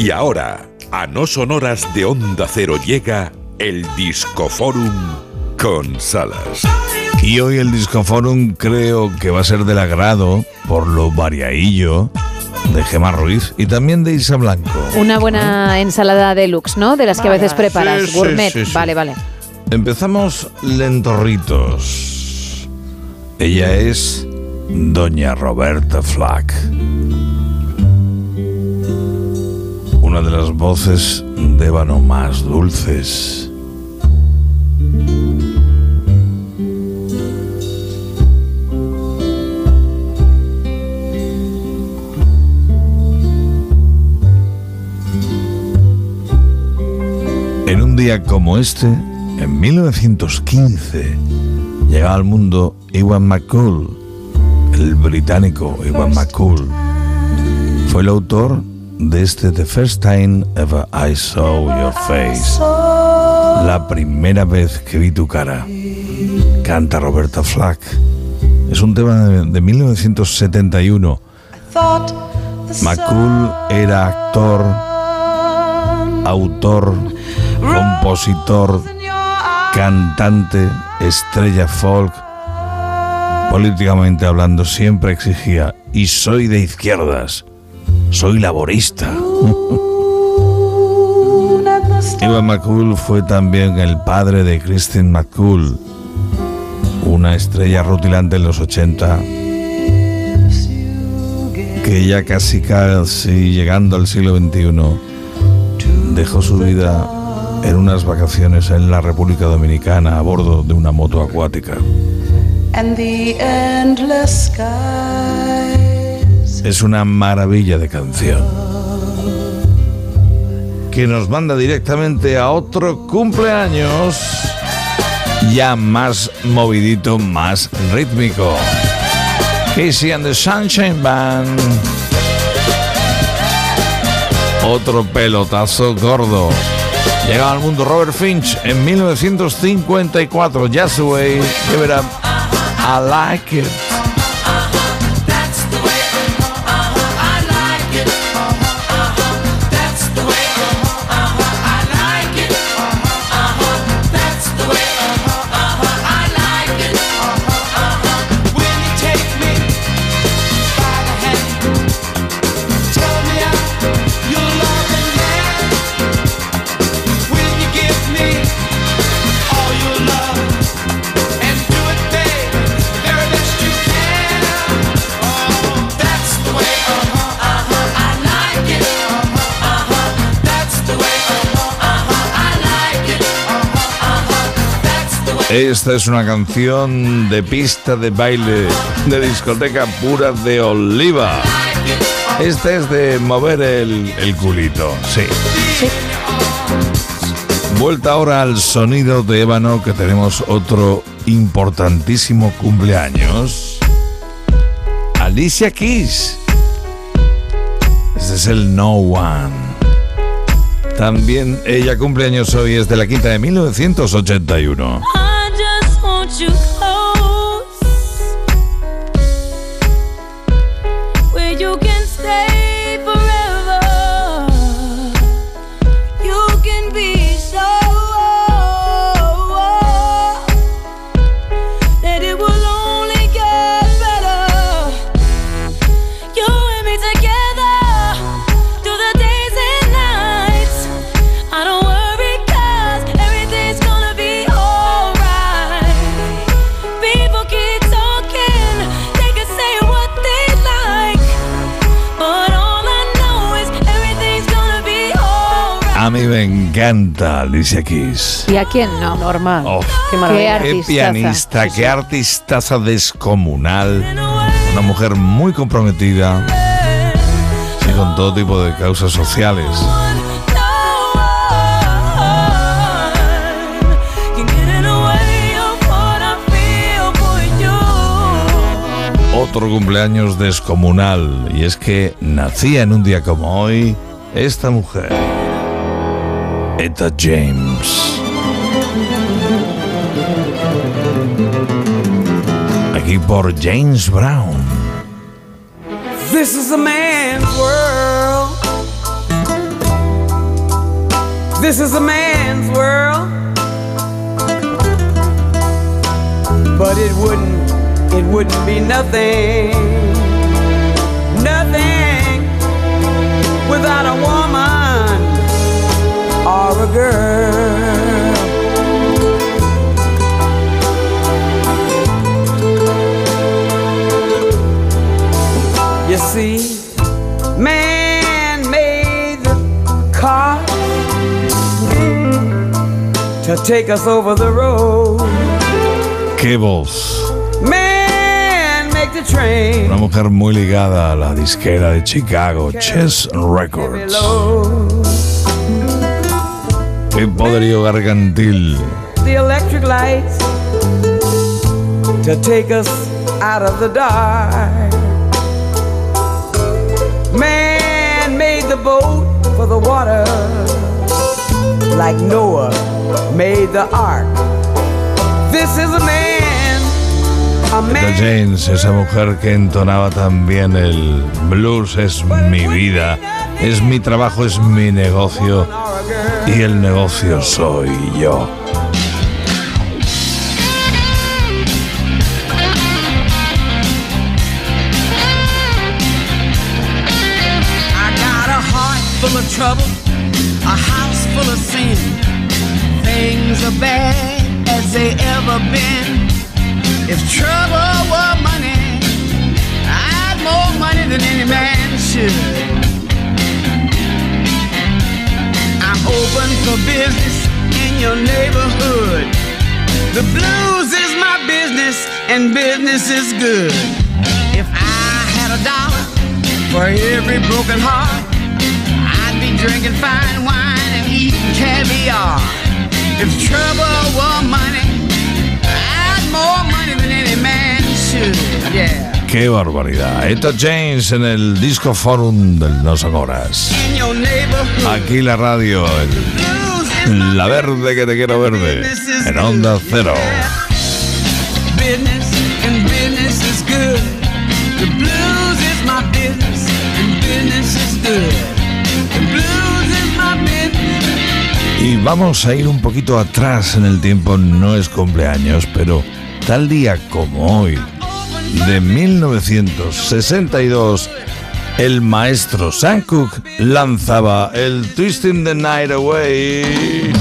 Y ahora, a no sonoras de Onda Cero llega el Discoforum con Salas. Y hoy el Discoforum creo que va a ser del agrado por lo variadillo de Gemma Ruiz y también de Isa Blanco. Una buena ensalada deluxe, ¿no? De las que a veces preparas, Sí, sí, gourmet. sí, sí. Vale, vale. Empezamos lentorritos. Ella es Doña Roberta Flack. Una de las voces de ébano más dulces. En un día como este, en 1915, llegaba al mundo Iwan McCool, el británico Iwan McCool. Fue el autor de este The First Time Ever I Saw Your Face. La primera vez que vi tu cara. Canta Roberta Flack. Es un tema de, de 1971. McCool era actor, autor, compositor, cantante, estrella folk. Políticamente hablando siempre exigía, y soy de izquierdas, soy laborista. Ivan McCool fue también el padre de Christine McCool, una estrella rutilante en los 80, que ya casi casi llegando al siglo XXI dejó su vida en unas vacaciones en la República Dominicana a bordo de una moto acuática. and the endless skies. Es una maravilla de canción. Que nos manda directamente a otro cumpleaños. Ya más movidito, más rítmico. Casey and the Sunshine Band. Otro pelotazo gordo. Llegaba al mundo Robert Finch en 1954. Just the way. I like it. Esta es una canción de pista de baile de discoteca pura de oliva. Esta es de mover el, el culito, sí. Vuelta ahora al sonido de ébano que tenemos otro importantísimo cumpleaños. Alicia Keys. Este es el No One. También ella cumpleaños hoy es de la quinta de 1981. I just want you A mí me encanta Alicia Keys. ¿Y a quién no? Normal. Oh, Qué maravilla. Qué qué artistaza. pianista, qué artistaza descomunal. Una mujer muy comprometida y con todo tipo de causas sociales. Otro cumpleaños descomunal. Y es que nacía en un día como hoy esta mujer. Etta James. Aquí por James Brown. This is a man's world. This is a man's world. But it wouldn't, it wouldn't be nothing, nothing without a woman man made the car to take us over the road. ¡Qué voz! Man make the train Una mujer muy ligada a la disquera de Chicago, Chess Records. ¡Qué poderío gargantil! The electric lights to take us out of the dark. Man boat for the water, like Noah made the ark. This is a man, a man. James, esa mujer que entonaba también el blues es mi vida, es mi trabajo, es mi negocio y el negocio soy yo. Full of trouble, a house full of sin. Things are bad as they ever been. If trouble were money, I'd more money than any man should. I'm open for business in your neighborhood. The blues is my business and business is good. If I had a dollar for every broken heart, drinking fine wine and eating caviar. If trouble were money, I'd more money than any man should. Yeah. ¡Qué barbaridad! Etta James en el Disco Forum del No Son Horas. Aquí la radio, el- la verde que te quiero verde, en Onda Cero. Vamos a ir un poquito atrás en el tiempo, no es cumpleaños, pero tal día como hoy, de 1962, el maestro Sam lanzaba el Twisting the Night Away.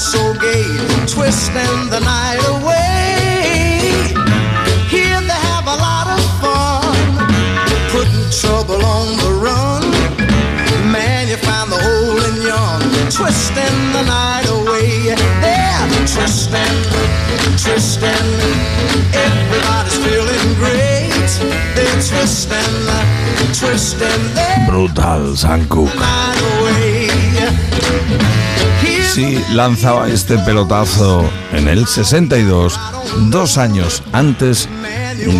So gay, twisting the night away. Here they have a lot of fun, putting trouble on the run. Man, you find the old and young, twisting the night away. They're twisting, twisting. Everybody's feeling great. They're twisting, twisting Brutal Sam Cooke. Sí, lanzaba este pelotazo en el 62, dos años antes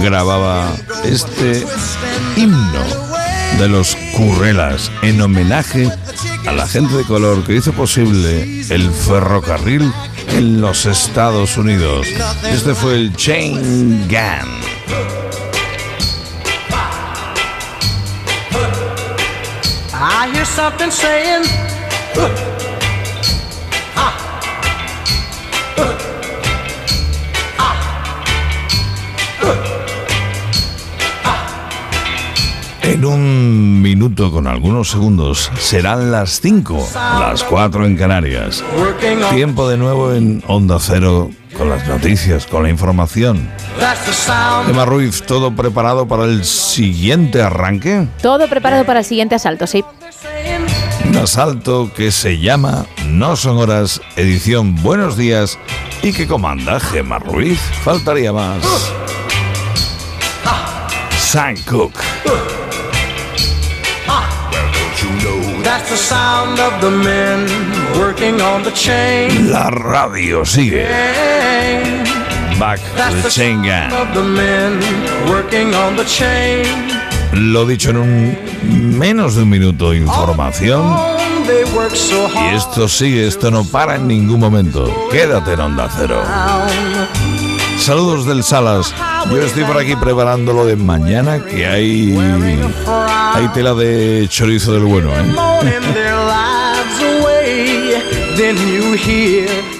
grababa este himno de los Currelas en homenaje a la gente de color que hizo posible el ferrocarril en los Estados Unidos. Este fue el Chain saying, minuto con algunos segundos serán las 5, las 4 en Canarias. Tiempo de nuevo en Onda Cero con las noticias, con la información. Emma Ruiz, ¿todo preparado para el siguiente arranque? Todo preparado para el siguiente asalto, sí. Un asalto que se llama No son horas, edición Buenos días y que comanda Gemma Ruiz. Faltaría más. Sam Cooke. La radio sigue. Back to That's the chain sound gang. of the men working on the chain. Lo dicho en un menos de un minuto, información. Y esto sigue, esto no para en ningún momento. Quédate en Onda Cero. Saludos del Salas. Yo estoy por aquí preparando lo de mañana, que hay, hay tela de chorizo del bueno, ¿eh?